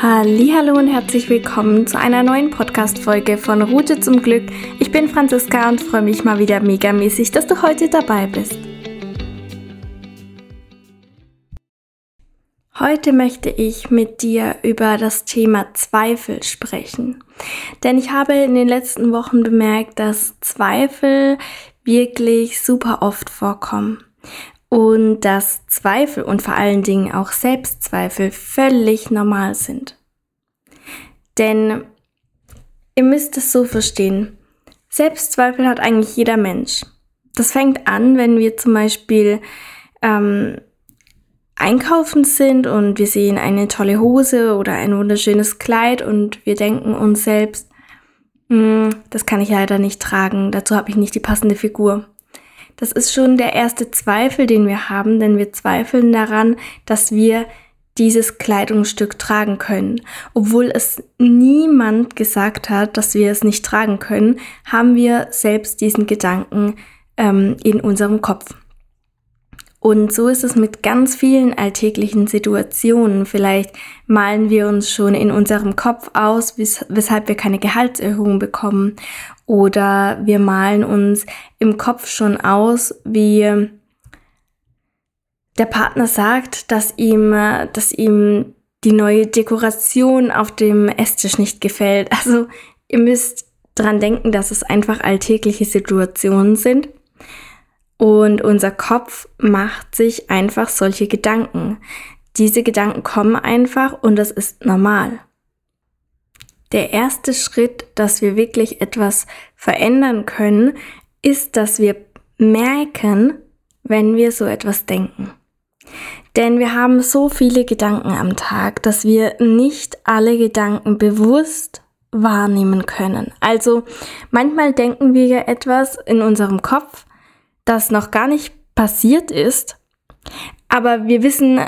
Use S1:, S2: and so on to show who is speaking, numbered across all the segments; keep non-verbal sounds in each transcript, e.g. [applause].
S1: Hallo und herzlich willkommen zu einer neuen Podcast-Folge von Route zum Glück. Ich bin Franziska und freue mich mal wieder megamäßig, dass du heute dabei bist. Heute möchte ich mit dir über das Thema Zweifel sprechen. Denn ich habe in den letzten Wochen bemerkt, dass Zweifel wirklich super oft vorkommen und dass Zweifel und vor allen Dingen auch Selbstzweifel völlig normal sind. Denn ihr müsst es so verstehen, Selbstzweifel hat eigentlich jeder Mensch. Das fängt an, wenn wir zum Beispiel ähm, einkaufen sind und wir sehen eine tolle Hose oder ein wunderschönes Kleid und wir denken uns selbst, hm, das kann ich leider nicht tragen, dazu habe ich nicht die passende Figur. Das ist schon der erste Zweifel, den wir haben, denn wir zweifeln daran, dass wir dieses Kleidungsstück tragen können. Obwohl es niemand gesagt hat, dass wir es nicht tragen können, haben wir selbst diesen Gedanken ähm, in unserem Kopf. Und so ist es mit ganz vielen alltäglichen Situationen. Vielleicht malen wir uns schon in unserem Kopf aus, wes weshalb wir keine Gehaltserhöhung bekommen. Oder wir malen uns im Kopf schon aus, wie der Partner sagt, dass ihm, dass ihm die neue Dekoration auf dem Esstisch nicht gefällt. [laughs] Also ihr müsst dran denken, dass es einfach alltägliche Situationen sind und unser Kopf macht sich einfach solche Gedanken. Diese Gedanken kommen einfach und das ist normal. Der erste Schritt, dass wir wirklich etwas verändern können, ist, dass wir merken, wenn wir so etwas denken. Denn wir haben so viele Gedanken am Tag, dass wir nicht alle Gedanken bewusst wahrnehmen können. Also manchmal denken wir ja etwas in unserem Kopf, das noch gar nicht passiert ist, aber wir wissen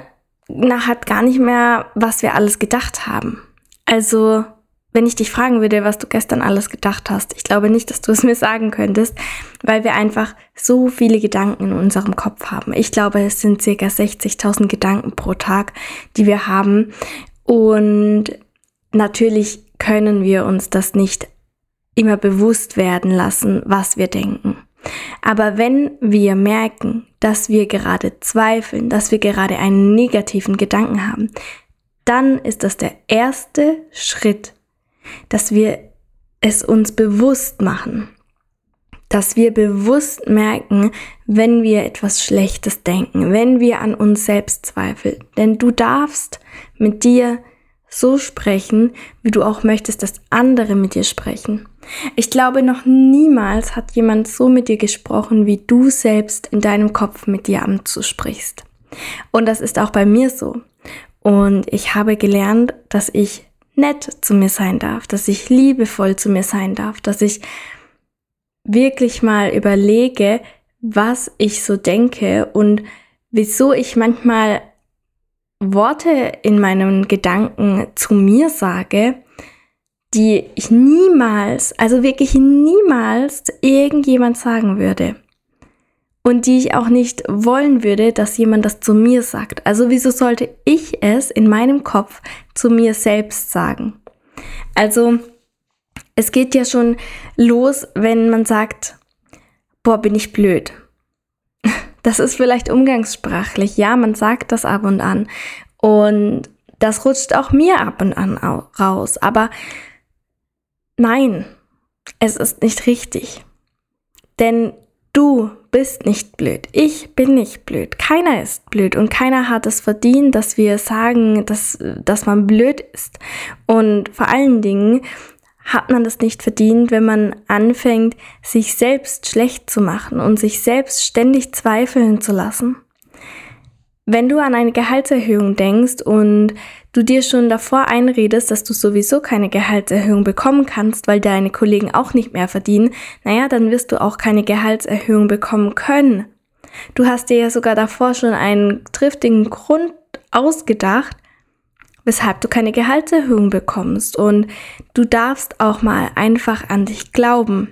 S1: nachher gar nicht mehr, was wir alles gedacht haben. Also, wenn ich dich fragen würde, was du gestern alles gedacht hast, ich glaube nicht, dass du es [laughs] mir sagen könntest, weil wir einfach so viele Gedanken in unserem Kopf haben. Ich glaube, es sind circa 60.000 Gedanken pro Tag, die wir haben. Und natürlich können wir uns das nicht immer bewusst werden lassen, was wir denken. Aber wenn wir merken, dass wir gerade zweifeln, dass wir gerade einen negativen Gedanken haben, dann ist das der erste Schritt, dass wir es uns bewusst machen, dass wir bewusst merken, wenn wir etwas Schlechtes denken, wenn wir an uns selbst zweifeln. Denn du darfst mit dir so sprechen, wie du auch möchtest, dass andere mit dir sprechen. Ich glaube, noch niemals hat jemand so mit dir gesprochen, wie du selbst in deinem Kopf mit dir anzusprichst. Und das ist auch bei mir so. Und ich habe gelernt, dass ich nett zu mir sein darf, dass ich liebevoll zu mir sein darf, dass ich wirklich mal überlege, was ich so denke und wieso ich manchmal Worte in meinen Gedanken zu mir sage, die ich niemals, also wirklich niemals irgendjemand sagen würde. Und die ich auch nicht wollen würde, dass jemand das zu mir sagt. Also wieso sollte ich es in meinem Kopf zu mir selbst sagen? Also es geht ja schon los, wenn man sagt, boah, bin ich blöd. Das ist vielleicht umgangssprachlich. Ja, man sagt das ab und an. Und das rutscht auch mir ab und an raus. Aber Nein, es ist nicht richtig. Denn du bist nicht blöd. Ich bin nicht blöd. Keiner ist blöd und keiner hat es verdient, dass wir sagen, dass, dass man blöd ist. Und vor allen Dingen hat man das nicht verdient, wenn man anfängt, sich selbst schlecht zu machen und sich selbst ständig zweifeln zu lassen. Wenn du an eine Gehaltserhöhung denkst und du dir schon davor einredest, dass du sowieso keine Gehaltserhöhung bekommen kannst, weil deine Kollegen auch nicht mehr verdienen, naja, dann wirst du auch keine Gehaltserhöhung bekommen können. Du hast dir ja sogar davor schon einen triftigen Grund ausgedacht, weshalb du keine Gehaltserhöhung bekommst. Und du darfst auch mal einfach an dich glauben.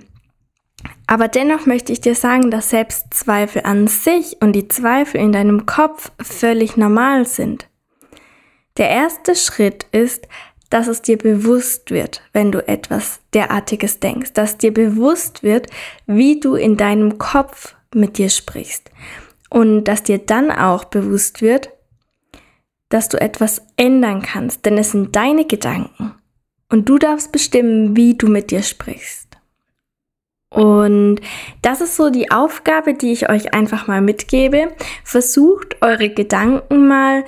S1: Aber dennoch möchte ich dir sagen, dass Selbstzweifel an sich und die Zweifel in deinem Kopf völlig normal sind. Der erste Schritt ist, dass es dir bewusst wird, wenn du etwas derartiges denkst, dass dir bewusst wird, wie du in deinem Kopf mit dir sprichst und dass dir dann auch bewusst wird, dass du etwas ändern kannst, denn es sind deine Gedanken und du darfst bestimmen, wie du mit dir sprichst. Und das ist so die Aufgabe, die ich euch einfach mal mitgebe. Versucht eure Gedanken mal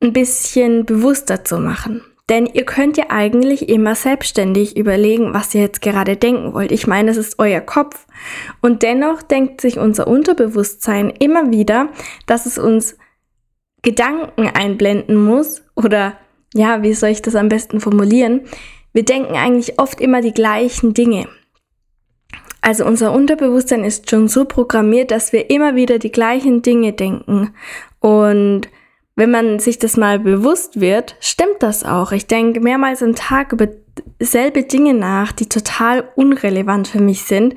S1: ein bisschen bewusster zu machen. Denn ihr könnt ja eigentlich immer selbstständig überlegen, was ihr jetzt gerade denken wollt. Ich meine, es ist euer Kopf. Und dennoch denkt sich unser Unterbewusstsein immer wieder, dass es uns Gedanken einblenden muss. Oder ja, wie soll ich das am besten formulieren? Wir denken eigentlich oft immer die gleichen Dinge. Also unser Unterbewusstsein ist schon so programmiert, dass wir immer wieder die gleichen Dinge denken. Und wenn man sich das mal bewusst wird, stimmt das auch. Ich denke mehrmals am Tag über selbe Dinge nach, die total unrelevant für mich sind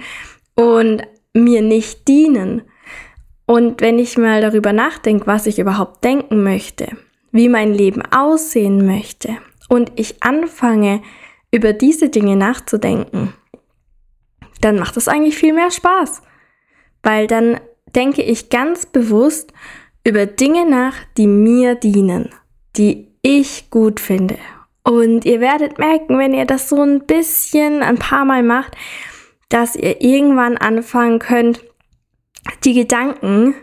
S1: und mir nicht dienen. Und wenn ich mal darüber nachdenke, was ich überhaupt denken möchte, wie mein Leben aussehen möchte und ich anfange, über diese Dinge nachzudenken, dann macht es eigentlich viel mehr Spaß. Weil dann denke ich ganz bewusst über Dinge nach, die mir dienen, die ich gut finde. Und ihr werdet merken, wenn ihr das so ein bisschen ein paar Mal macht, dass ihr irgendwann anfangen könnt, die Gedanken,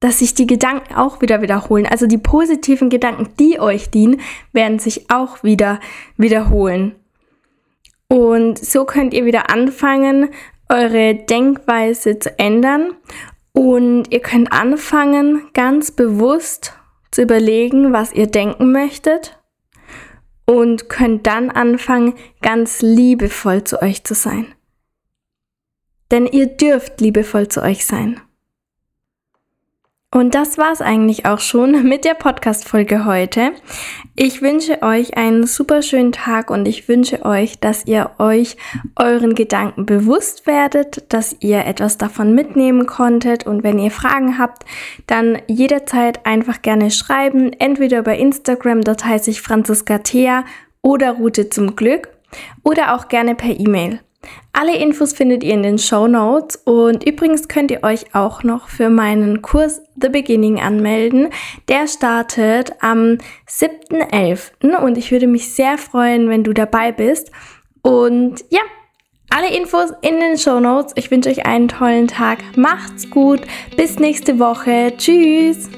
S1: dass sich die Gedanken auch wieder wiederholen. Also die positiven Gedanken, die euch dienen, werden sich auch wieder wiederholen. Und so könnt ihr wieder anfangen, eure Denkweise zu ändern und ihr könnt anfangen, ganz bewusst zu überlegen, was ihr denken möchtet und könnt dann anfangen, ganz liebevoll zu euch zu sein. Denn ihr dürft liebevoll zu euch sein. Und das war's eigentlich auch schon mit der Podcast-Folge heute. Ich wünsche euch einen super schönen Tag und ich wünsche euch, dass ihr euch euren Gedanken bewusst werdet, dass ihr etwas davon mitnehmen konntet und wenn ihr Fragen habt, dann jederzeit einfach gerne schreiben, entweder über Instagram, dort heiße ich Franziska Thea oder Route zum Glück oder auch gerne per E-Mail. Alle Infos findet ihr in den Show Notes und übrigens könnt ihr euch auch noch für meinen Kurs The Beginning anmelden. Der startet am 7.11. und ich würde mich sehr freuen, wenn du dabei bist. Und ja, alle Infos in den Show Notes. Ich wünsche euch einen tollen Tag. Macht's gut. Bis nächste Woche. Tschüss.